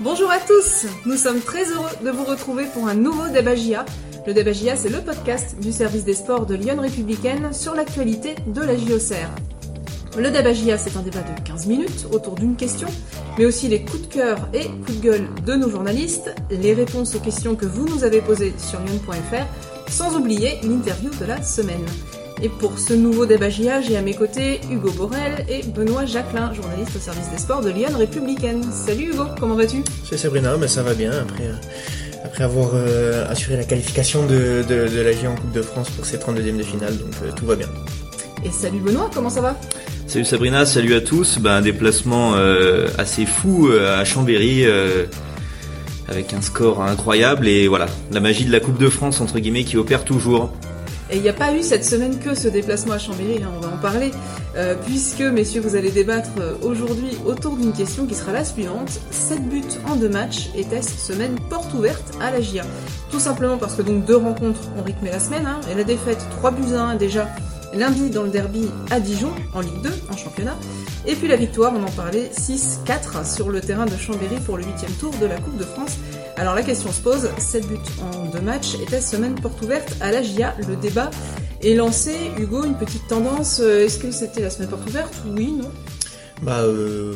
Bonjour à tous, nous sommes très heureux de vous retrouver pour un nouveau Débagia. Le Débagia, c'est le podcast du service des sports de Lyon Républicaine sur l'actualité de la JOCR. Le Débagia, c'est un débat de 15 minutes autour d'une question, mais aussi les coups de cœur et coups de gueule de nos journalistes, les réponses aux questions que vous nous avez posées sur lyon.fr, sans oublier l'interview de la semaine. Et pour ce nouveau débat GIA, j'ai à mes côtés Hugo Borel et Benoît Jacquelin, journaliste au service des sports de Lyon Républicaine. Salut Hugo, comment vas-tu? C'est Sabrina, mais ça va bien après, euh, après avoir euh, assuré la qualification de, de, la GIA en Coupe de France pour ses 32e de finale, donc euh, tout va bien. Et salut Benoît, comment ça va? Salut Sabrina, salut à tous. Ben, un déplacement assez fou à Chambéry avec un score incroyable et voilà, la magie de la Coupe de France entre guillemets qui opère toujours. Et il n'y a pas eu cette semaine que ce déplacement à Chambéry, hein, on va en parler, euh, puisque, messieurs, vous allez débattre euh, aujourd'hui autour d'une question qui sera la suivante. 7 buts en deux matchs, était-ce semaine porte ouverte à la GIA Tout simplement parce que donc deux rencontres ont rythmé la semaine, hein, et la défaite 3 buts à 1 déjà lundi dans le derby à Dijon, en Ligue 2, en championnat, et puis la victoire, on en parlait, 6-4 sur le terrain de Chambéry pour le 8 tour de la Coupe de France. Alors la question se pose, 7 buts en deux matchs, était-ce semaine porte ouverte à la GIA Le débat est lancé. Hugo, une petite tendance, euh, est-ce que c'était la semaine porte ouverte? Oui, non bah, euh,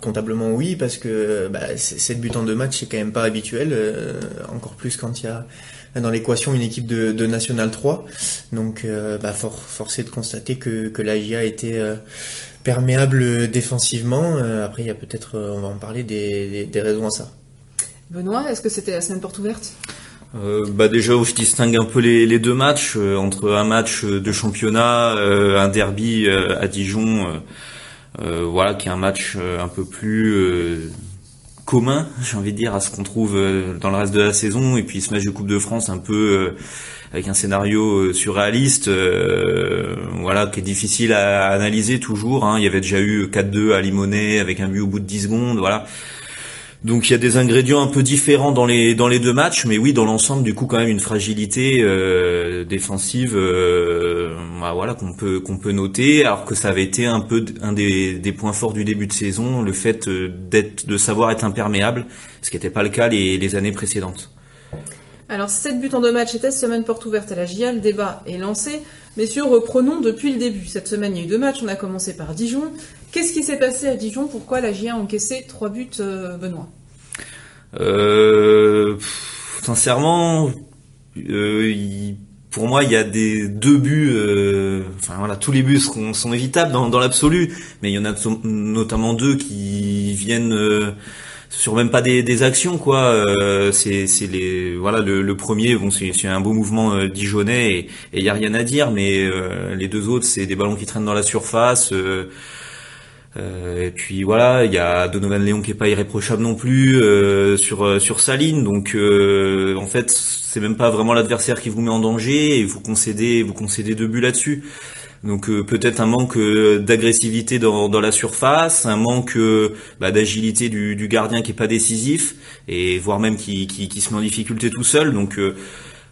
comptablement oui, parce que bah, 7 buts en deux matchs, c'est quand même pas habituel, euh, encore plus quand il y a dans l'équation une équipe de, National 3. Donc, euh, bah, for, forcé de constater que, que la GIA était euh, perméable défensivement. après, il y a peut-être, on va en parler, des raisons à ça. Benoît, est-ce que c'était la semaine porte ouverte? Euh, bah déjà je distingue un peu les, deux matchs euh, entre un match de championnat, euh, un derby à Dijon, voilà qui est un match un peu plus commun, j'ai envie de dire, à ce qu'on trouve dans le reste de la saison, et puis ce match de Coupe de France un peu avec un scénario surréaliste, voilà qui est difficile à analyser toujours. Hein. Il y avait déjà eu 4-2 à Limonest avec un but au bout de 10 secondes, voilà. Donc il y a des ingrédients un peu différents dans les dans les deux matchs, mais oui, dans l'ensemble, du coup, quand même une fragilité euh, défensive, euh, bah, voilà, qu'on peut qu'on peut noter, alors que ça avait été un peu un des, points forts du début de saison, le fait euh, d'être de savoir être imperméable, ce qui n'était pas le cas les années précédentes. Alors 7 buts en deux matchs était semaine porte ouverte à la GIA, le débat est lancé. Messieurs, reprenons depuis le début. Cette semaine, il y a eu deux matchs, on a commencé par Dijon. Qu'est-ce qui s'est passé à Dijon? Pourquoi la GIA a encaissé trois buts, euh, Benoît? Euh, Sincèrement, euh, pour moi, il y a des deux buts. Enfin voilà, tous les buts sont, évitables dans, l'absolu, mais il y en a notamment deux qui viennent sur même pas des, actions quoi. c'est les voilà le, premier bon c'est un beau mouvement dijonnais et il y a rien à dire, mais les deux autres c'est des ballons qui traînent dans la surface. Euh, et puis voilà, il y a Donovan Léon qui est pas irréprochable non plus euh, sur euh, sur sa ligne. Donc en fait, c'est même pas vraiment l'adversaire qui vous met en danger et vous concédez vous concédez deux buts là-dessus. Donc peut-être un manque d'agressivité dans, la surface, un manque bah, d'agilité du, gardien qui est pas décisif et voire même qui, se met en difficulté tout seul. Donc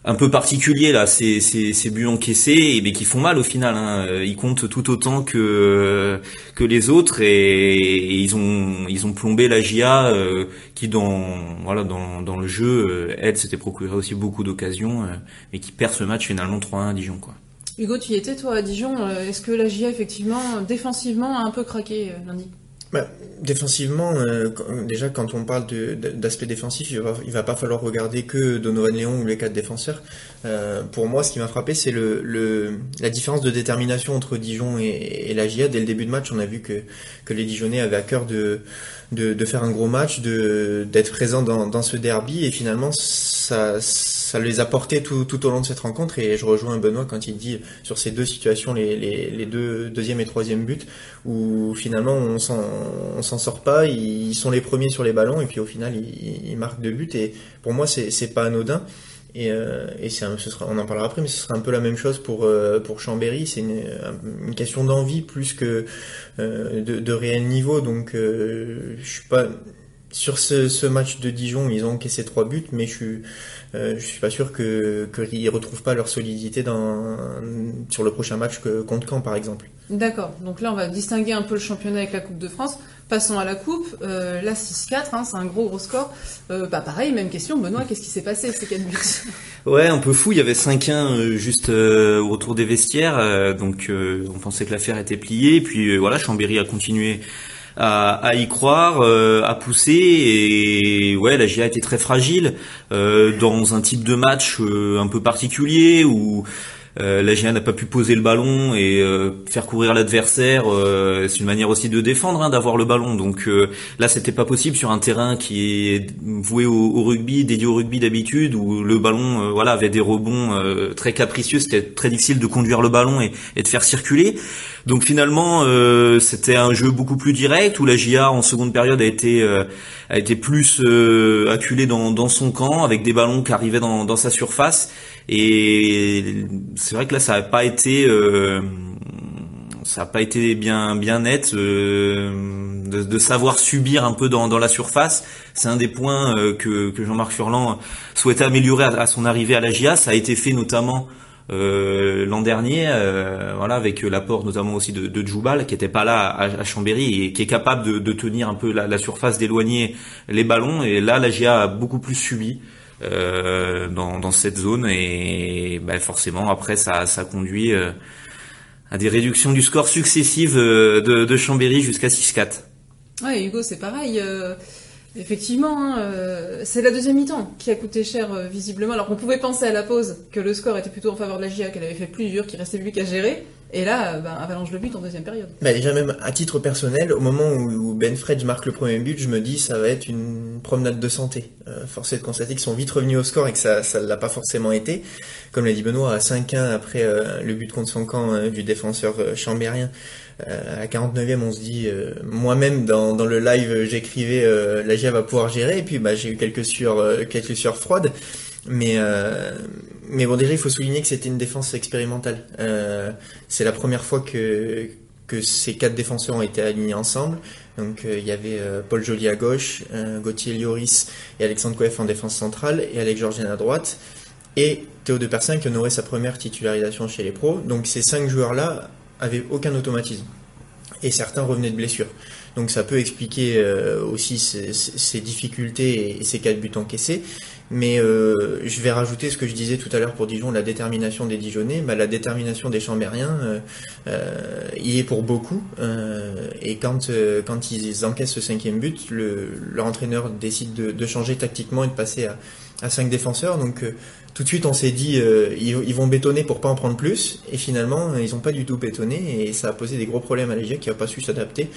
un peu particulier là, ces, ces, buts encaissés, mais qui font mal au final. Hein. Ils comptent tout autant que les autres et, ils ont ils ont plombé la GIA euh, qui dans voilà dans, le jeu, euh, elle s'était procuré aussi beaucoup d'occasions, euh, mais qui perd ce match finalement 3-1 à Dijon quoi. Hugo, tu y étais toi à Dijon. Est-ce que la GIA effectivement défensivement a un peu craqué lundi? Bah, défensivement, euh, déjà quand on parle d'aspect défensif, il va, va pas falloir regarder que Donovan Léon ou les quatre défenseurs. Euh, pour moi, ce qui m'a frappé, c'est le, la différence de détermination entre Dijon et, la GIA. Dès le début de match, on a vu que, que les Dijonnais avaient à cœur de, de, faire un gros match, d'être présents dans, dans ce derby, et finalement, ça ça les a portés tout, tout, au long de cette rencontre et je rejoins Benoît quand il dit sur ces deux situations, les, les, les deux deuxième et troisième buts, où finalement on s'en sort pas, ils sont les premiers sur les ballons et puis au final ils, marquent deux buts et pour moi c'est pas anodin. Et, euh, on en parlera après, mais ce sera un peu la même chose pour euh, pour Chambéry. C'est une, une, question d'envie plus que euh, de, de, réel niveau. Donc je suis pas sur ce, ce, match de Dijon, ils ont encaissé trois buts, mais je suis euh, je suis pas sûr que qu'ils retrouvent pas leur solidité dans sur le prochain match que contre Caen par exemple. D'accord. Donc là, on va distinguer un peu le championnat avec la Coupe de France. Passons à la coupe. Euh, là, 6-4, hein, c'est un gros gros score. Euh, bah pareil, même question. Benoît, qu'est-ce qui s'est passé ces 4 buts Ouais, un peu fou. Il y avait 5-1 euh, juste euh, au retour des vestiaires. euh, donc euh, on pensait que l'affaire était pliée. Puis euh, voilà, Chambéry a continué à, à y croire, euh, à pousser. Et ouais, la GIA était très fragile euh, dans un type de match euh, un peu particulier où euh, la GIA n'a pas pu poser le ballon et euh, faire courir l'adversaire. c'est une manière aussi de défendre, hein, d'avoir le ballon. Donc là, c'était pas possible sur un terrain qui est voué au, au rugby, dédié au rugby d'habitude, où le ballon, voilà, avait des rebonds très capricieux. C'était très difficile de conduire le ballon et, et de faire circuler. Donc finalement, euh, c'était un jeu beaucoup plus direct où la GIA en seconde période a été euh, a été plus euh, acculée dans, dans son camp avec des ballons qui arrivaient dans, dans sa surface. Et c'est vrai que là, ça n'a pas été euh, ça n'a pas été bien bien net euh, de, de savoir subir un peu dans, dans la surface. C'est un des points euh, que, que Jean-Marc Furlan souhaitait améliorer à, à son arrivée à la GIA. Ça a été fait notamment euh, l'an dernier, euh, voilà, avec l'apport notamment aussi de, de Djoubal, qui était pas là à, à Chambéry et qui est capable de, de tenir un peu la, la surface, d'éloigner les ballons. Et là, la GIA a beaucoup plus subi. euh, dans, dans cette zone et ben, forcément après ça, ça conduit euh, à des réductions du score successives euh, de, de Chambéry jusqu'à 6-4. Ouais, Hugo, c'est pareil. Effectivement, hein, euh, c'est la deuxième mi-temps qui a coûté cher euh, visiblement. Alors qu'on pouvait penser à la pause que le score était plutôt en faveur de la GIA, qu'elle avait fait plus dur, qu'il restait plus qu'à gérer. Et là, euh, ben, avalanche le but en deuxième période. Bah déjà même à titre personnel, au moment où, Ben Fredge marque le premier but, je me dis ça va être une promenade de santé. Euh, de constater qu'ils sont vite revenus au score et que ça ça l'a pas forcément été. Comme l'a dit Benoît, à 5-1 après euh, le but contre son camp euh, du défenseur euh, chambérien, à 49e on se dit, moi-même dans, dans le live j'écrivais la GIA va pouvoir gérer et puis bah, j'ai eu quelques sueurs, quelques sueurs froides. Mais, euh, mais bon, déjà, il faut souligner que c'était une défense expérimentale. Euh, c'est la première fois que, que ces quatre défenseurs ont été alignés ensemble. Donc, euh, il y avait Paul Joly à gauche, Gauthier Lloris et Alexandre Coef en défense centrale et Alex Georgien à droite. Et Théo de Persin qui honorait sa première titularisation chez les pros. Donc, ces cinq joueurs-là avaient aucun automatisme. Et certains revenaient de blessures. Donc, ça peut expliquer aussi ces difficultés et ces quatre buts encaissés. Mais euh, je vais rajouter ce que je disais tout à l'heure pour Dijon, la détermination des Dijonais. Bah, la détermination des Chambériens, euh, euh, y est pour beaucoup. Euh, et quand, quand ils encaissent ce cinquième but, le, leur entraîneur décide de, changer tactiquement et de passer à, à cinq défenseurs. Donc tout de suite, on s'est dit, ils, vont bétonner pour pas en prendre plus. Et finalement, ils n'ont pas du tout bétonné. Et ça a posé des gros problèmes à l'EGIA qui n'a pas su s'adapter.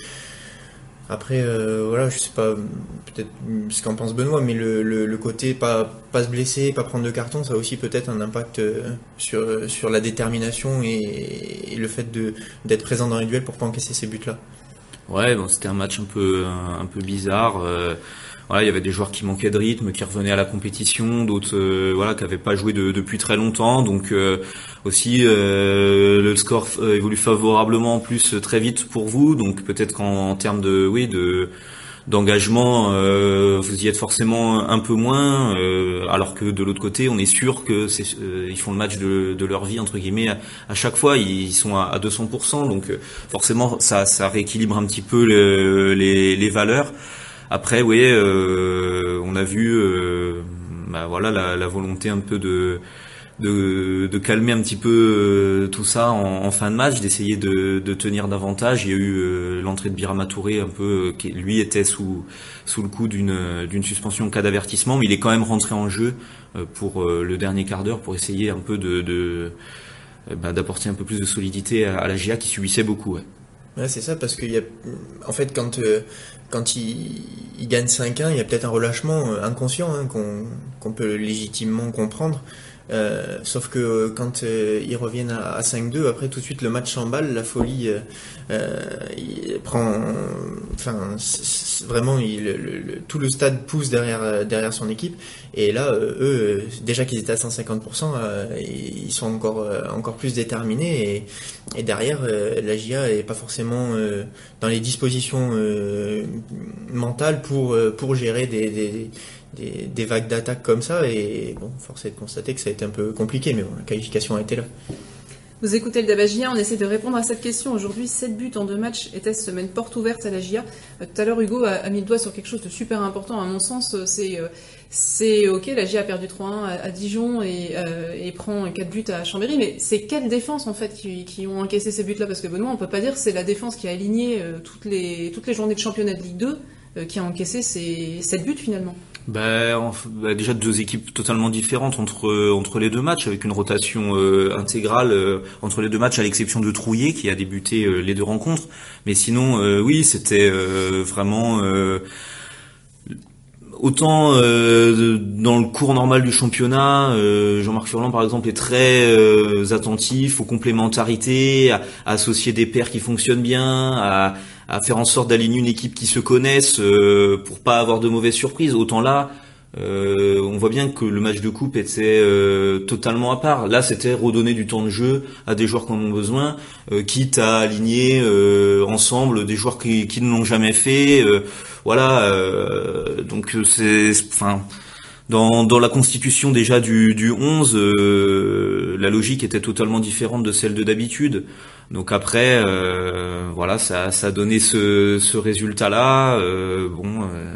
Après, euh, voilà, je sais pas peut-être ce qu'en pense Benoît, mais le, le, côté pas, pas se blesser, pas prendre de carton, ça a aussi peut-être un impact euh, sur, sur la détermination et, le fait d'être présent dans les duels pour pas encaisser ces buts-là. Ouais, bon, c'était un match un peu un peu bizarre. euh, voilà, il y avait des joueurs qui manquaient de rythme, qui revenaient à la compétition, d'autres euh, voilà qui n'avaient pas joué de- depuis très longtemps. Donc euh, aussi euh, le score euh, évolue favorablement en plus euh, très vite pour vous. Donc peut-être qu'en en termes de oui de d'engagement, euh, vous y êtes forcément un peu moins, alors que de l'autre côté, on est sûr que c'est, ils font le match de, de leur vie entre guillemets à, chaque fois. Ils sont à, à 200%, donc forcément ça, ça rééquilibre un petit peu le- les, les valeurs. Après, oui, euh, on a vu, euh, bah voilà, la, volonté un peu de calmer un petit peu euh, tout ça en, fin de match, d'essayer de, tenir davantage. Il y a eu l'entrée de Birama Touré, un peu, qui lui était sous le coup d'une d'une suspension en cas d'avertissement, mais il est quand même rentré en jeu pour le dernier quart d'heure pour essayer un peu de, bah, d'apporter un peu plus de solidité à, la GIA qui subissait beaucoup. C'est ça, parce a, en fait, quand, quand ils, ils gagnent 5-1, il y a peut-être un relâchement euh, inconscient hein, qu'on peut légitimement comprendre. Euh, sauf que euh, quand euh, ils reviennent à, à 5-2, après tout de suite le match s'emballe, la folie euh, euh, il prend, enfin vraiment il- le- le- tout le stade pousse derrière derrière son équipe. Et là, euh, eux, euh, déjà qu'ils étaient à 150%, euh, ils sont encore encore plus déterminés et, derrière la GIA est pas forcément dans les dispositions mentales pour pour gérer des, des des, vagues d'attaque comme ça et bon force est de constater que ça a été un peu compliqué mais bon la qualification a été là Vous écoutez le Dabagia, on essaie de répondre à cette question. Aujourd'hui, 7 buts en deux matchs. Était-ce semaine porte ouverte à la GIA Tout à l'heure, Hugo a, mis le doigt sur quelque chose de super important. À mon sens, c'est c'est ok, la GIA a perdu 3-1 à, Dijon et, et, prend 4 buts à Chambéry, mais c'est quelle défense en fait qui, qui ont encaissé ces buts-là? Parce que Benoît, on peut pas dire c'est la défense qui a aligné toutes les toutes les journées de championnat de Ligue 2 qui a encaissé ces 7 buts finalement. Bah, déjà deux équipes totalement différentes entre entre les deux matchs avec une rotation euh, intégrale euh, entre les deux matchs à l'exception de Trouillet qui a débuté euh, les deux rencontres mais sinon oui c'était vraiment autant dans le cours normal du championnat, Jean-Marc Furlan par exemple est très attentif aux complémentarités, à, associer des paires qui fonctionnent bien, à, à faire en sorte d'aligner une équipe qui se connaisse euh, pour pas avoir de mauvaises surprises. Autant là, euh, on voit bien que le match de coupe était euh, totalement à part. Là, c'était redonner du temps de jeu à des joueurs qui en ont besoin, quitte à aligner ensemble des joueurs qui, qui ne l'ont jamais fait. voilà, donc c'est, enfin, dans, dans la constitution déjà du, du 11, la logique était totalement différente de celle de d'habitude. Donc après, euh, voilà, ça, ça a donné ce, ce résultat-là. Euh, bon, euh,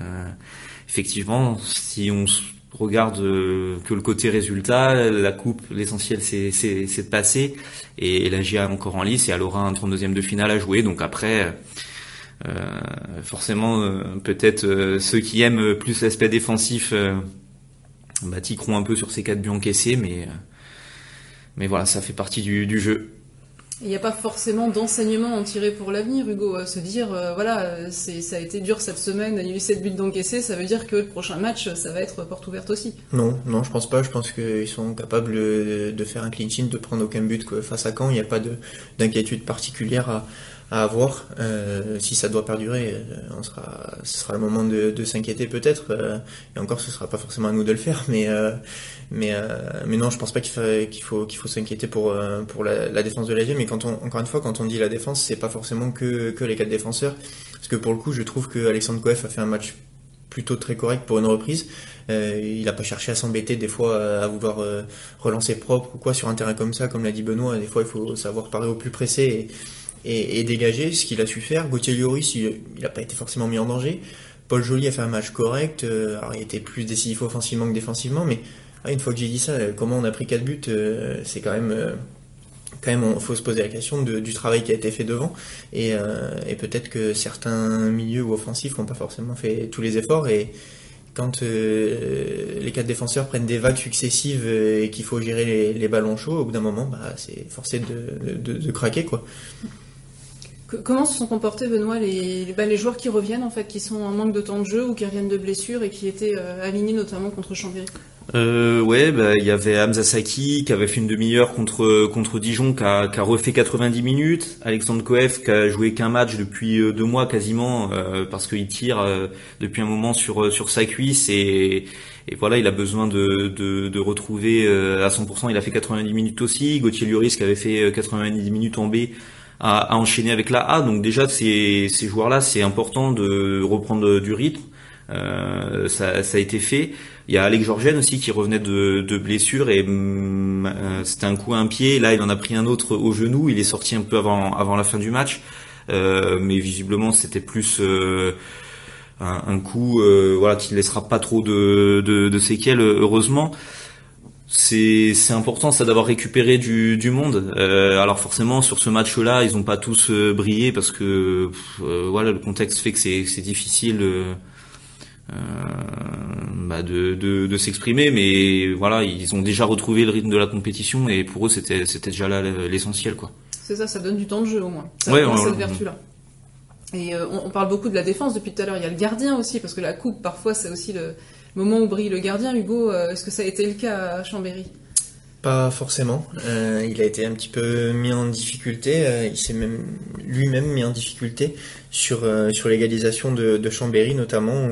effectivement, si on regarde que le côté résultat, la coupe, l'essentiel c'est de passer et, la GIA encore en lice et elle aura un 32e de finale à jouer. Donc après, forcément, peut-être ceux qui aiment plus l'aspect défensif bah, tiqueront un peu sur ces quatre buts encaissés, mais mais voilà, ça fait partie du, du jeu. Il n'y a pas forcément d'enseignement en tirer pour l'avenir, Hugo. Se dire, euh, voilà, c'est, ça a été dur cette semaine, il y a eu 7 buts d'encaisser, ça veut dire que le prochain match, ça va être porte ouverte aussi. Non, non, je pense pas. Je pense qu'ils sont capables de faire un clean sheet, de prendre aucun but face à Caen. Il n'y a pas de, d'inquiétude particulière à, à avoir. Euh, si ça doit perdurer, euh, on sera, ce sera le moment de, de s'inquiéter peut-être. Euh, et encore, ce sera pas forcément à nous de le faire, mais mais mais non, je pense pas qu'il faut qu'il faut qu'il faut s'inquiéter pour pour la, la, défense de la Mais quand on encore une fois, quand on dit la défense, c'est pas forcément que que les quatre défenseurs, parce que pour le coup, je trouve que Alexandre Coef a fait un match plutôt très correct pour une reprise. Euh, il n'a pas cherché à s'embêter des fois à vouloir relancer propre ou quoi sur un terrain comme ça, comme l'a dit Benoît. Des fois, il faut savoir parler au plus pressé et, dégager ce qu'il a su faire. Gauthier Lloris, il n'a pas été forcément mis en danger. Paul Joly a fait un match correct. Euh, il était plus décisif offensivement que défensivement, mais ah, une fois que j'ai dit ça, euh, comment on a pris 4 buts, euh, c'est quand même. quand même, il faut se poser la question du travail qui a été fait devant. Et, peut-être que certains milieux ou offensifs n'ont pas forcément fait tous les efforts. Et quand les quatre défenseurs prennent des vagues successives et qu'il faut gérer les, ballons chauds, au bout d'un moment, bah, c'est forcé de, de, de, craquer. quoi. Comment se sont comportés, Benoît, les, bah, les joueurs qui reviennent, en fait, qui sont en manque de temps de jeu ou qui reviennent de blessures et qui étaient euh, alignés notamment contre Chambéry? Euh, ouais, bah, il y avait Hamza Saki qui avait fait une demi-heure contre contre Dijon, qui a, qui a, refait 90 minutes. Alexandre Koef qui a joué qu'un match depuis euh, deux mois quasiment euh, parce qu'il tire depuis un moment sur sur sa cuisse et, et voilà, il a besoin de, de, de retrouver à 100%. Il a fait 90 minutes aussi. Gauthier Lloris qui avait fait 90 minutes en B à, à, enchaîner avec la A. Donc déjà, ces, ces joueurs-là, c'est important de reprendre du rythme. Euh, ça, ça, a été fait. Il y a Alex Georgen aussi qui revenait de, de blessure et mm, euh, c'était un coup à un pied. Là, il en a pris un autre au genou. Il est sorti un peu avant, avant la fin du match, euh, mais visiblement c'était plus euh, un, un, coup, euh, voilà, qui ne laissera pas trop de, de, de séquelles, heureusement c'est c'est important ça d'avoir récupéré du, du monde. Euh, alors forcément sur ce match-là, ils ont pas tous euh, brillé parce que euh, voilà le contexte fait que c'est c'est difficile bah de de, de s'exprimer, mais voilà ils ont déjà retrouvé le rythme de la compétition et pour eux c'était c'était déjà là l'essentiel quoi. C'est ça, ça donne du temps de jeu au moins. Ça ouais, cette vertu-là. Et on, on, parle beaucoup de la défense depuis tout à l'heure. Il y a le gardien aussi parce que la coupe parfois c'est aussi le moment où brille le gardien, Hugo, euh, est-ce que ça a été le cas à Chambéry? Pas forcément. Euh, il a été un petit peu mis en difficulté. Euh, il s'est même lui-même mis en difficulté sur l'égalisation de, Chambéry notamment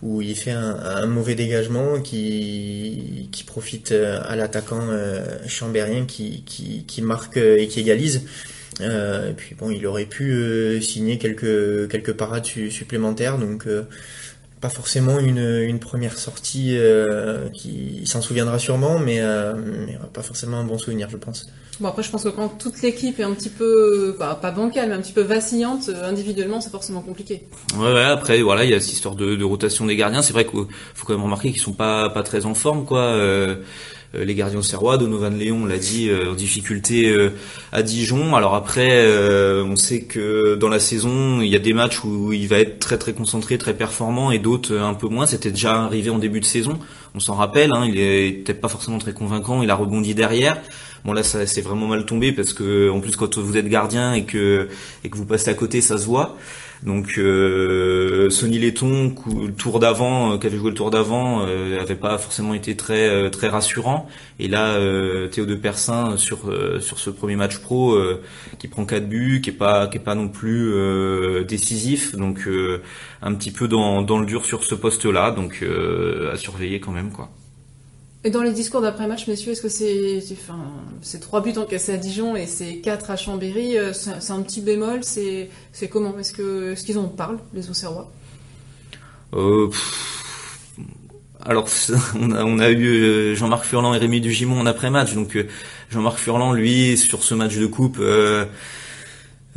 où il fait un, mauvais dégagement qui profite à l'attaquant chambérien qui marque et qui égalise. et puis bon, il aurait pu signer quelques quelques parades supplémentaires donc pas forcément une, une première sortie euh, qui s'en souviendra sûrement, mais, euh, mais pas forcément un bon souvenir, je pense. Bon après je pense que quand toute l'équipe est un petit peu bah, pas bancale mais un petit peu vacillante euh, individuellement c'est forcément compliqué. Ouais, ouais après voilà il y a cette histoire de, de rotation des gardiens c'est vrai qu'il faut quand même remarquer qu'ils sont pas pas très en forme quoi. Euh, euh, les gardiens serrois, Donovan Léon l'a dit, en difficulté à Dijon. Alors après, on sait que dans la saison, il y a des matchs où il va être très très concentré, très performant, et d'autres un peu moins. C'était déjà arrivé en début de saison. On s'en rappelle, hein, il était pas forcément très convaincant, il a rebondi derrière. Bon là, ça c'est vraiment mal tombé parce que en plus quand vous êtes gardien et que et que vous passez à côté, ça se voit. Donc euh, Sonny Letton, le tour d'avant, euh, qui avait joué le tour d'avant, euh, pas forcément été très euh, très rassurant. Et là, euh, Théo de Persin sur sur ce premier match pro, qui prend quatre buts, qui est pas qui est pas non plus décisif. Donc un petit peu dans dans le dur sur ce poste-là. Donc à surveiller quand même quoi. Et dans les discours d'après-match, messieurs, est-ce que c'est, enfin, ces trois buts encaissés à Dijon et ces quatre à Chambéry, euh, c'est un petit bémol, c'est, c'est comment Est-ce que, ce qu'ils en parlent, les Auxerrois? Euh, Alors, on a, on a eu euh, Jean-Marc Furlan et Rémi Dugimon en après-match. Donc, euh, Jean-Marc Furlan, lui, sur ce match de coupe, euh,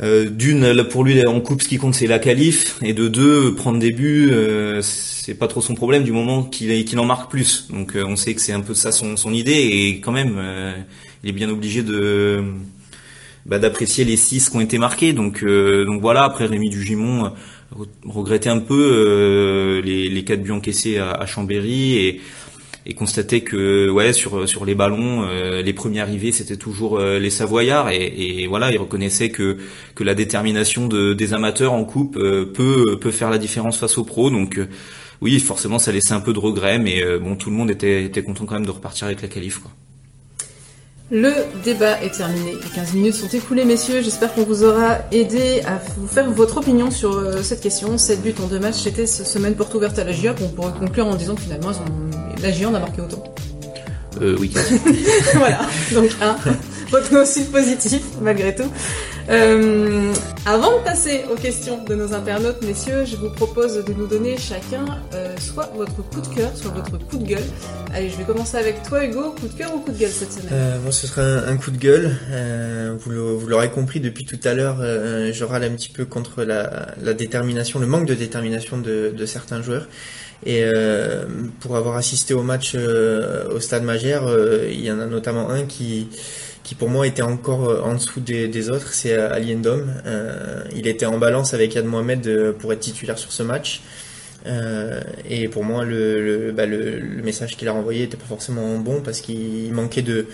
euh, d'une, pour lui, en coupe, ce qui compte, c'est la qualif, et de deux, prendre des buts, euh, c'est pas trop son problème du moment qu'il en marque plus. Donc, euh, on sait que c'est un peu ça son, son idée, et quand même, il est bien obligé de bah, d'apprécier les six qui ont été marqués. Donc, donc voilà. Après, Rémi Dugimon regrettait un peu les, les quatre buts encaissés à, à Chambéry et et constatait que ouais sur sur les ballons euh, les premiers arrivés c'était toujours euh, les Savoyards et, voilà il reconnaissait que que la détermination de, des amateurs en coupe euh, peut peut faire la différence face aux pros donc oui forcément ça laissait un peu de regret mais bon tout le monde était était content quand même de repartir avec la qualif quoi. Le débat est terminé. Les 15 minutes sont écoulées, messieurs. J'espère qu'on vous aura aidé à vous faire votre opinion sur euh, cette question. 7 buts en deux matchs, c'était cette semaine porte ouverte à la GIA. On pourrait conclure en disant que finalement, la GIA en a marqué autant. Euh, oui. voilà. Donc, un. Votre aussi positif, malgré tout. Euh, avant de passer aux questions de nos internautes, messieurs, je vous propose de nous donner chacun euh, soit votre coup de cœur, soit votre coup de gueule. Allez, je vais commencer avec toi, Hugo. Coup de cœur ou coup de gueule cette semaine? Euh, Moi, ce sera un, coup de gueule. Euh, vous l'aurez compris depuis tout à l'heure, euh, je râle un petit peu contre la, la détermination, le manque de détermination de, de certains joueurs. Et euh, pour avoir assisté au match euh, au Stade Magère, euh, il y en a notamment un qui qui pour moi était encore euh, en dessous des, autres, c'est euh, Ali Ndom. Euh, il était en balance avec Yad Mohamed pour être titulaire sur ce match. Et pour moi, le, bah, le, le message qu'il a renvoyé n'était pas forcément bon parce qu'il manquait de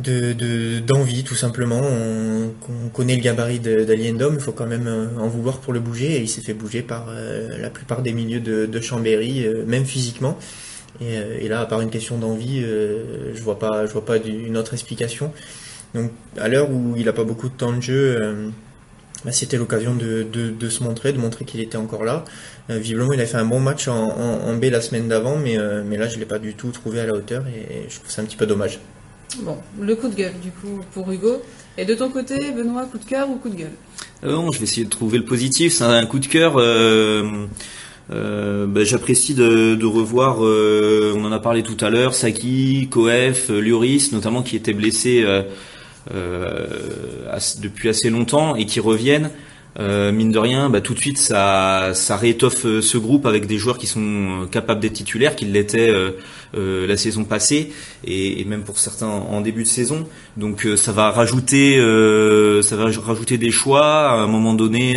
de d'envie tout simplement. On, on, connaît le gabarit d'Ali Ndom, il faut quand même en vouloir pour le bouger et il s'est fait bouger par la plupart des milieux de, de Chambéry, même physiquement. Et, euh, et, là, à part une question d'envie, euh, je vois pas, je vois pas une autre explication. Donc, à l'heure où il a pas beaucoup de temps de jeu, euh, bah, c'était l'occasion de, de, de, se montrer, de montrer qu'il était encore là. visiblement, il a fait un bon match en, en, en B la semaine d'avant, mais, mais là, je l'ai pas du tout trouvé à la hauteur et je trouve ça un petit peu dommage. Bon, le coup de gueule, du coup, pour Hugo. Et de ton côté, Benoît, coup de cœur ou coup de gueule? Euh, Non, je vais essayer de trouver le positif. C'est un coup de cœur. Euh, euh, bah, J'apprécie de, de, revoir, euh, on en a parlé tout à l'heure, Saki, Koef, Lloris, notamment qui étaient blessés depuis assez longtemps et qui reviennent. Euh, mine de rien, bah, tout de suite, ça, ça réétoffe ce groupe avec des joueurs qui sont capables d'être titulaires, qui l'étaient euh, euh, la saison passée et, et, même pour certains en début de saison. Donc ça va rajouter, ça va rajouter des choix à un moment donné,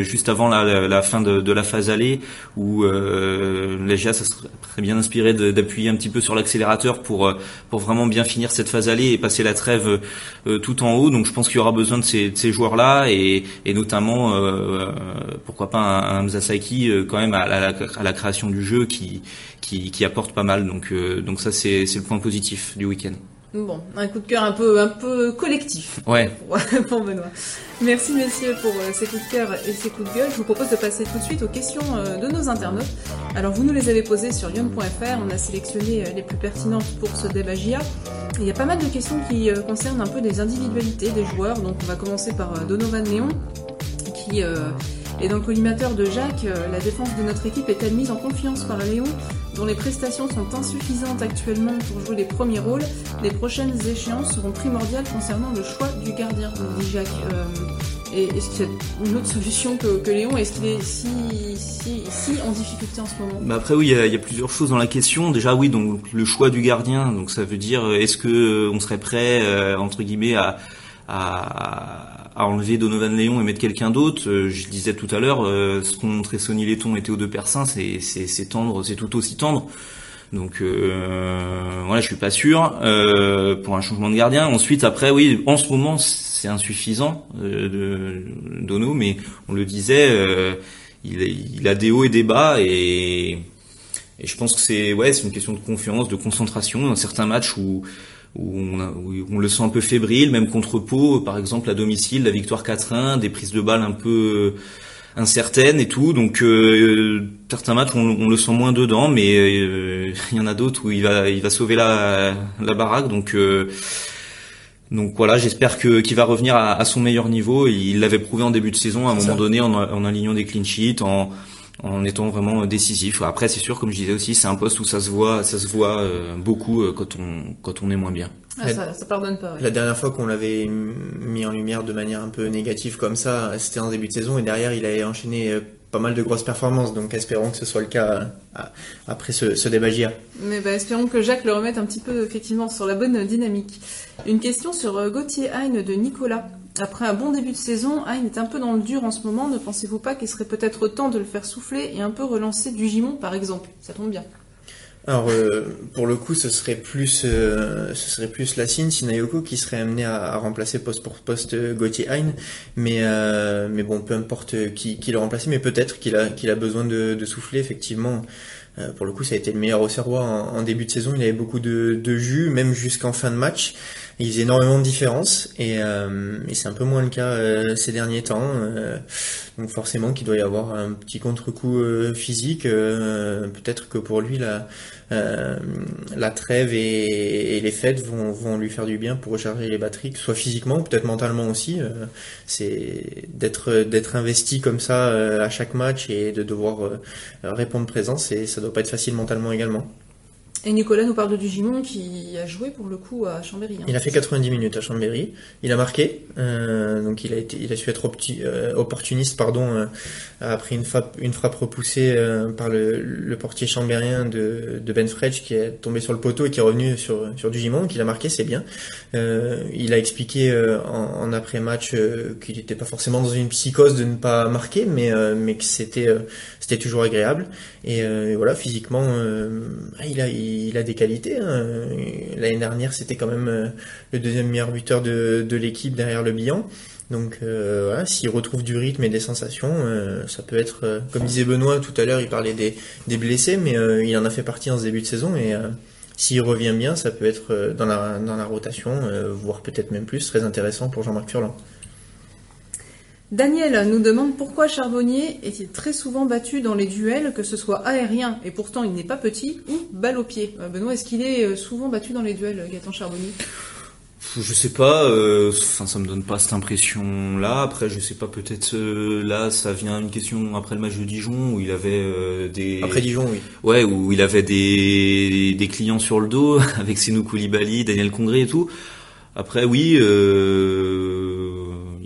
juste avant la, la, la fin de, de, la phase allée, où les GA ça serait bien inspiré d'appuyer un petit peu sur l'accélérateur pour pour vraiment bien finir cette phase allée et passer la trêve tout en haut. Donc je pense qu'il y aura besoin de ces, de ces joueurs là et, et notamment euh, pourquoi pas un, un Mzasaki euh, quand même à la, à la, création du jeu qui, qui, qui apporte pas mal. Donc, euh, donc ça c'est le point positif du week-end. Bon, un coup de cœur un peu, un peu collectif. Ouais. pour Benoît. Merci messieurs pour ces coups de cœur et ces coups de gueule. Je vous propose de passer tout de suite aux questions de nos internautes. Alors vous nous les avez posées sur lyon.fr. On a sélectionné les plus pertinentes pour ce débat GIA. Il y a pas mal de questions qui concernent un peu des individualités des joueurs. Donc on va commencer par Donovan Léon qui, euh, Et dans le collimateur de Jacques, euh, la défense de notre équipe est-elle mise en confiance par Léon, dont les prestations sont insuffisantes actuellement pour jouer les premiers rôles Les prochaines échéances seront primordiales concernant le choix du gardien, dit Jacques. Euh, et est-ce qu'il y a une autre solution que, Léon? Est-ce qu'il est si, si, si en difficulté en ce moment? Bah Après oui, il y, a, il y, a, plusieurs choses dans la question. Déjà oui, donc le choix du gardien, donc ça veut dire est-ce que on serait prêt euh, entre guillemets à, à, à, enlever Donovan Léon et mettre quelqu'un d'autre euh, Je disais tout à l'heure, euh, ce qu'ont montré Sonny Letton et Théo de Persin, c'est c'est tendre, c'est tout aussi tendre. Donc euh, voilà, je suis pas sûr pour un changement de gardien. Ensuite, après, oui, en ce moment, c'est insuffisant de Dono, mais on le disait, il, il, a des hauts et des bas et, et je pense que c'est ouais, c'est une question de confiance, de concentration. Dans certains matchs où où on, a, où on, le sent un peu fébrile, même contre Pau, par exemple à domicile, la victoire 4-1, des prises de balles un peu incertaine et tout. Donc euh, certains matchs on, on, le sent moins dedans, mais euh, il y en a d'autres où il va il va sauver la la baraque. Donc euh, donc voilà, j'espère que qu'il va revenir à, à, son meilleur niveau. Il l'avait prouvé en début de saison à un moment ça. donné en, en alignant des clean sheets, en en étant vraiment décisif. Après, c'est sûr, comme je disais aussi, c'est un poste où ça se voit, ça se voit euh, beaucoup euh, quand on quand on est moins bien. Ah, ça, ça pardonne pas. Ouais. La dernière fois qu'on l'avait mis en lumière de manière un peu négative comme ça, c'était en début de saison et derrière il avait enchaîné euh, pas mal de grosses performances. Donc espérons que ce soit le cas après ce, ce débat JA. Mais bah, espérons que Jacques le remette un petit peu effectivement sur la bonne dynamique. Une question sur Gauthier Hein de Nicolas. Après un bon début de saison, Hein est un peu dans le dur en ce moment. Ne pensez-vous pas qu'il serait peut-être temps de le faire souffler et un peu relancer du Gimon, par exemple? Ça tombe bien. Alors euh, pour le coup, ce serait plus, euh, ce serait plus Lassine Sinayoko qui serait amené à, remplacer poste pour poste Gauthier Hein, mais euh, mais bon, peu importe qui, qui le remplace, mais peut-être qu'il a qu'il a besoin de, de souffler effectivement. Euh, pour le coup, ça a été le meilleur Auxerrois en, en début de saison. Il avait beaucoup de, de jus, même jusqu'en fin de match. Il faisait énormément de différence et, euh, et c'est un peu moins le cas euh, ces derniers temps. Euh, donc forcément qu'il doit y avoir un petit contre-coup euh, physique. Peut-être que pour lui la, la trêve et, et, les fêtes vont, lui faire du bien pour recharger les batteries, soit physiquement, peut-être mentalement aussi. c'est d'être investi comme ça à chaque match et de devoir répondre présent, c'est ça doit pas être facile mentalement également. Et Nicolas nous parle de Dugimon qui a joué pour le coup à Chambéry. Hein. Il a fait 90 minutes à Chambéry. Il a marqué, euh, donc il a été, il a su être euh, opportuniste, pardon, euh, après une frappe, repoussée par le, portier chambérien de, de Ben Fredge qui est tombé sur le poteau et qui est revenu sur sur Dugimon, donc il a marqué, c'est bien. Il a expliqué en, en après-match qu'il n'était pas forcément dans une psychose de ne pas marquer, mais mais que c'était c'était toujours agréable. Et, et, voilà, physiquement, il a il a des qualités. Hein. L'année dernière, c'était quand même euh, le deuxième meilleur buteur de, de l'équipe derrière le bilan. Donc euh, voilà, s'il retrouve du rythme et des sensations, euh, ça peut être, euh, comme disait Benoît tout à l'heure, il parlait des, des blessés, mais euh, il en a fait partie en ce début de saison et euh, s'il revient bien, ça peut être dans la, dans la rotation, voire peut-être même plus, très intéressant pour Jean-Marc Furlan. Daniel nous demande pourquoi Charbonnier est-il très souvent battu dans les duels, que ce soit aérien, et pourtant il n'est pas petit, ou balle au pied. Euh, Benoît, est-ce qu'il est souvent battu dans les duels, Gaëtan Charbonnier? Je sais pas, euh, enfin ça me donne pas cette impression là. Après je sais pas, peut-être euh, là ça vient une question après le match de Dijon où il avait euh, des après Dijon oui. Ouais où il avait des, des clients sur le dos avec Senou Koulibaly, Daniel Congré et tout. Après oui, euh,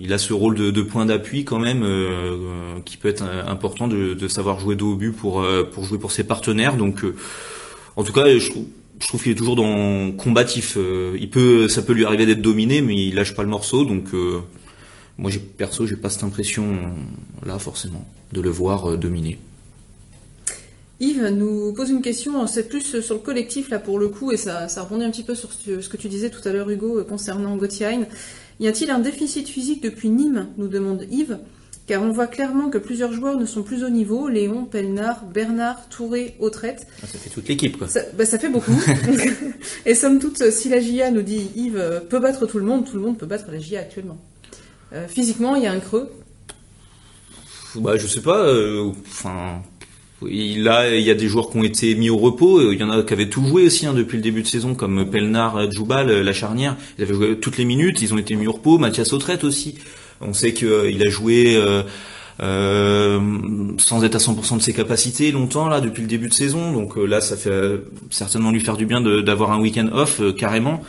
il a ce rôle de, point d'appui quand même euh, qui peut être important de, savoir jouer dos au but pour jouer pour ses partenaires. Donc en tout cas je trouve qu'il est toujours dans combatif. Euh, il peut, ça peut lui arriver d'être dominé, mais il lâche pas le morceau. Donc, euh, moi, j'ai perso, j'ai pas cette impression là forcément de le voir euh, dominer. Yves nous pose une question, c'est plus sur le collectif là pour le coup, et ça, ça rebondit un petit peu sur ce que tu disais tout à l'heure Hugo concernant Gauthier. Y a-t-il un déficit physique depuis Nîmes nous demande Yves car on voit clairement que plusieurs joueurs ne sont plus au niveau. Léon, Pelnard, Bernard, Touré, Autrette. Ah, ça fait toute l'équipe, quoi. Ça, bah, ça fait beaucoup. Et somme toute, si la GIA, nous dit Yves, peut battre tout le monde, tout le monde peut battre la GIA actuellement. Euh, physiquement, il y a un creux Bah, je sais pas. Enfin. Euh, là, il y a des joueurs qui ont été mis au repos. Il y en a qui avaient tout joué aussi hein, depuis le début de saison, comme Pelnard, Djoubal, la charnière. Ils avaient joué toutes les minutes. Ils ont été mis au repos. Mathias Autrette aussi. On sait qu'il a joué euh, euh, sans être à 100% de ses capacités longtemps là depuis le début de saison. Donc euh, là, ça fait certainement lui faire du bien d'avoir un week-end off carrément.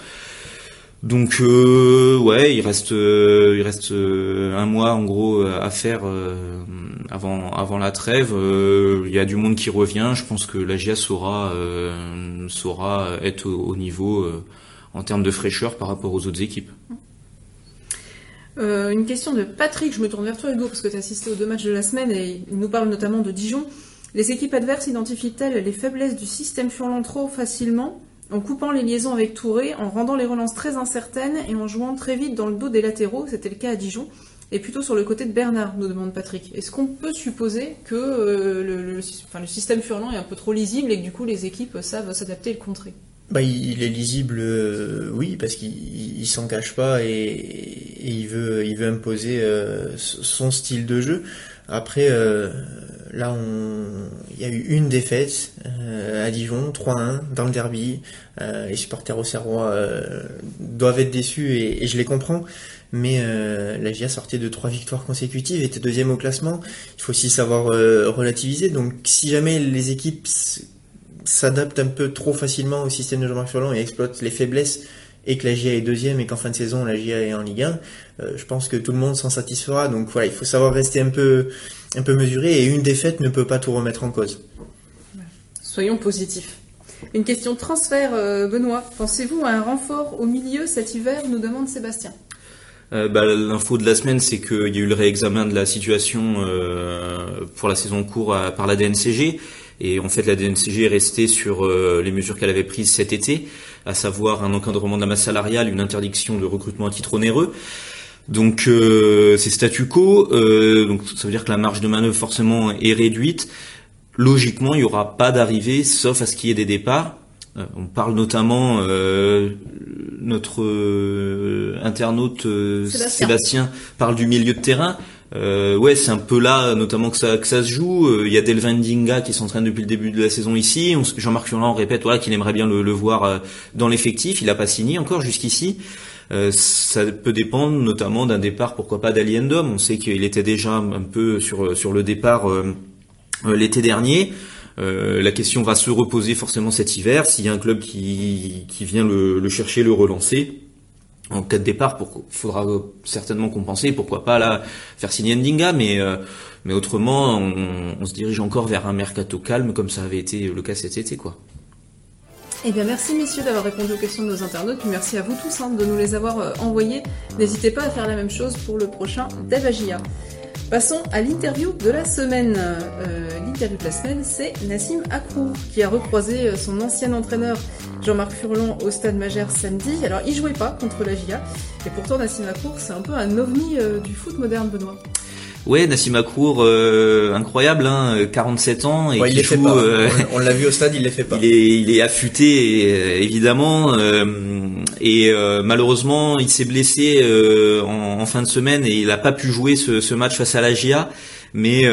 Donc ouais, il reste il reste un mois en gros à faire avant avant la trêve. Il y a du monde qui revient. Je pense que la GIA saura saura être au niveau en termes de fraîcheur par rapport aux autres équipes. Euh, une question de Patrick, je me tourne vers toi Hugo parce que tu as assisté aux deux matchs de la semaine et il nous parle notamment de Dijon. Les équipes adverses identifient-elles les faiblesses du système Furlan trop facilement? En coupant les liaisons avec Touré, en rendant les relances très incertaines et en jouant très vite dans le dos des latéraux, c'était le cas à Dijon, et plutôt sur le côté de Bernard, nous demande Patrick. Est-ce qu'on peut supposer que euh, le, système Furlan est un peu trop lisible et que du coup les équipes savent s'adapter et le contrer? Bah, il est lisible, euh, oui, parce qu'il s'en cache pas et, il veut, imposer euh, son style de jeu. Après, là, on, il y a eu une défaite à Dijon, 3-1 dans le derby. les supporters au Serrois doivent être déçus et, je les comprends. Mais la GIA sortait de trois victoires consécutives, était deuxième au classement. Il faut aussi savoir relativiser. Donc, si jamais les équipes s'adapte un peu trop facilement au système de Jean-Marc et exploite les faiblesses et que la GIA est deuxième et qu'en fin de saison la GIA est en Ligue 1, euh, je pense que tout le monde s'en satisfera. Donc voilà, il faut savoir rester un peu, un peu mesuré et une défaite ne peut pas tout remettre en cause. Soyons positifs. Une question de transfert, euh, Benoît. Pensez-vous à un renfort au milieu cet hiver nous demande Sébastien. Euh, bah, L'info de la semaine, c'est qu'il y a eu le réexamen de la situation pour la saison court par la DNCG et en fait, la DNCG est restée sur euh, les mesures qu'elle avait prises cet été, à savoir un encadrement de la masse salariale, une interdiction de recrutement à titre onéreux. Donc euh, c'est statu quo, euh, donc ça veut dire que la marge de manœuvre forcément est réduite. Logiquement, il n'y aura pas d'arrivée, sauf à ce qu'il y ait des départs. on parle notamment notre internaute Sébastien. Sébastien parle du milieu de terrain. Euh, ouais, c'est un peu là, notamment que ça, que ça se joue. Euh, il y a Delvin Dinga qui s'entraîne depuis le début de la saison ici. Jean-Marc Furlan répète voilà qu'il aimerait bien le, voir euh, dans l'effectif. Il n'a pas signé encore jusqu'ici. Euh, ça peut dépendre notamment d'un départ, pourquoi pas d'Aliendom. On sait qu'il était déjà un peu sur sur le départ l'été dernier. la question va se reposer forcément cet hiver. S'il y a un club qui, qui vient le, le chercher, le relancer, en cas de départ, pour, faudra certainement compenser. Pourquoi pas là faire signer Ndinga, mais euh, mais autrement, on, se dirige encore vers un mercato calme, comme ça avait été le cas cet été, quoi. Eh bien, merci messieurs d'avoir répondu aux questions de nos internautes, puis merci à vous tous hein, de nous les avoir euh, envoyés. N'hésitez pas à faire la même chose pour le prochain Devagia. Passons à l'interview de la semaine. Euh, l'interview de la semaine, c'est Nassim Akrou, qui a recroisé euh, son ancien entraîneur Jean-Marc Furlon au Stade Magère samedi. Alors, il jouait pas contre la GIA, et pourtant Nassim Akrou, c'est un peu un ovni euh, du foot moderne, Benoît. Ouais, Nassim Akour, euh, incroyable, hein, 47 ans et il joue, euh, on, l'a vu au stade, il les fait pas. Il est, il est affûté euh, évidemment et malheureusement il s'est blessé en, fin de semaine et il n'a pas pu jouer ce, ce, match face à la GIA. Mais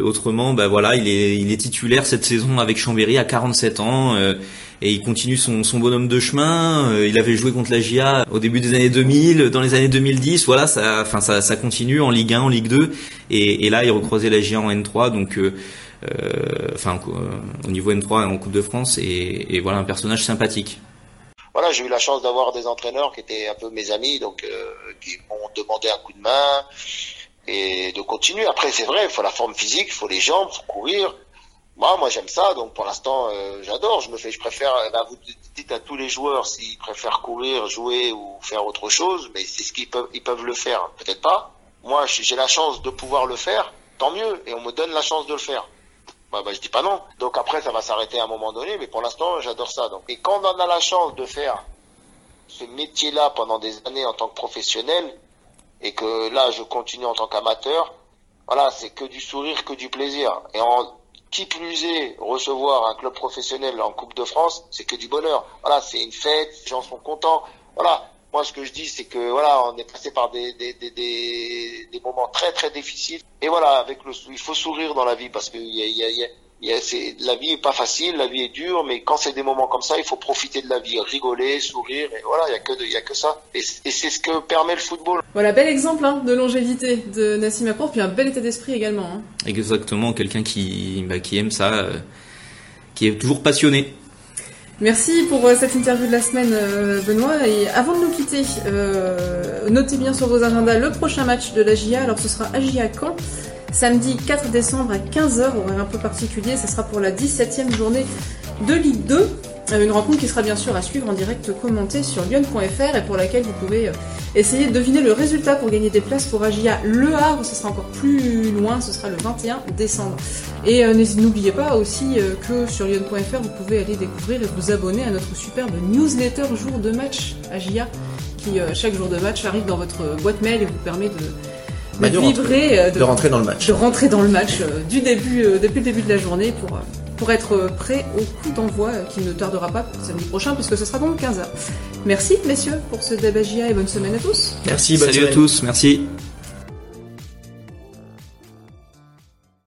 autrement, bah voilà, il est, il est titulaire cette saison avec Chambéry à 47 ans et il continue son, son bonhomme de chemin. Euh, il avait joué contre la GIA au début des années 2000, dans les années 2010. Voilà, ça, enfin ça, ça continue en Ligue 1, en Ligue 2, et, et là il recroisait la GIA en N3, donc euh, euh enfin au niveau N3 en Coupe de France, et, et voilà un personnage sympathique. Voilà, j'ai eu la chance d'avoir des entraîneurs qui étaient un peu mes amis, donc euh, qui m'ont demandé un coup de main et de continuer. Après, c'est vrai, il faut la forme physique, il faut les jambes, il faut courir. Moi, moi j'aime ça, donc pour l'instant euh, j'adore. Je me fais, je préfère. Bah, vous dites à tous les joueurs s'ils préfèrent courir, jouer ou faire autre chose, mais c'est ce qu'ils peuvent, ils peuvent le faire. Peut-être pas. Moi, j'ai la chance de pouvoir le faire, tant mieux, et on me donne la chance de le faire. Bah, bah je dis pas non. Donc après, ça va s'arrêter à un moment donné, mais pour l'instant, j'adore ça. Donc, et quand on a la chance de faire ce métier-là pendant des années en tant que professionnel, et que là, je continue en tant qu'amateur, voilà, c'est que du sourire, que du plaisir. Et en, qui plus est, recevoir un club professionnel en Coupe de France, c'est que du bonheur. Voilà, c'est une fête, les gens sont contents. Voilà, moi ce que je dis, c'est que voilà, on est passé par des, des, des, des, moments très très difficiles. Et voilà, avec le, il faut sourire dans la vie parce qu'il y a, y, a, la vie est pas facile, la vie est dure, mais quand c'est des moments comme ça, il faut profiter de la vie, rigoler, sourire, et voilà, il y a que il y a que ça. Et, c'est ce que permet le football. Voilà, bel exemple hein, de longévité de Nassim Akrour, puis un bel état d'esprit également. Hein. Exactement, quelqu'un qui bah, qui aime ça, euh, qui est toujours passionné. Merci pour euh, cette interview de la semaine, euh, Benoît. Et avant de nous quitter, notez bien sur vos agendas le prochain match de la GIA. Alors ce sera AGIA Caen. Samedi 4 décembre à 15h, horaire un peu particulier, ce sera pour la 17e journée de Ligue 2. Euh, une rencontre qui sera bien sûr à suivre en direct commentée sur lyon.fr et pour laquelle vous pouvez euh, essayer de deviner le résultat pour gagner des places pour Agia Le Havre. Ce sera encore plus loin, ce sera le 21 décembre. Et euh, n'oubliez pas aussi que sur lyon.fr vous pouvez aller découvrir et vous abonner à notre superbe newsletter jour de match Agia qui chaque jour de match arrive dans votre boîte mail et vous permet de bah, de, vibrer, euh, de, rentrer dans le match. De rentrer dans le match euh, du début, euh, depuis le début de la journée pour, pour être prêt au coup d'envoi qui ne tardera pas samedi prochain puisque ce sera donc 15h. Merci messieurs pour ce débat et bonne semaine à tous. Merci, bonne Salut à tous, merci.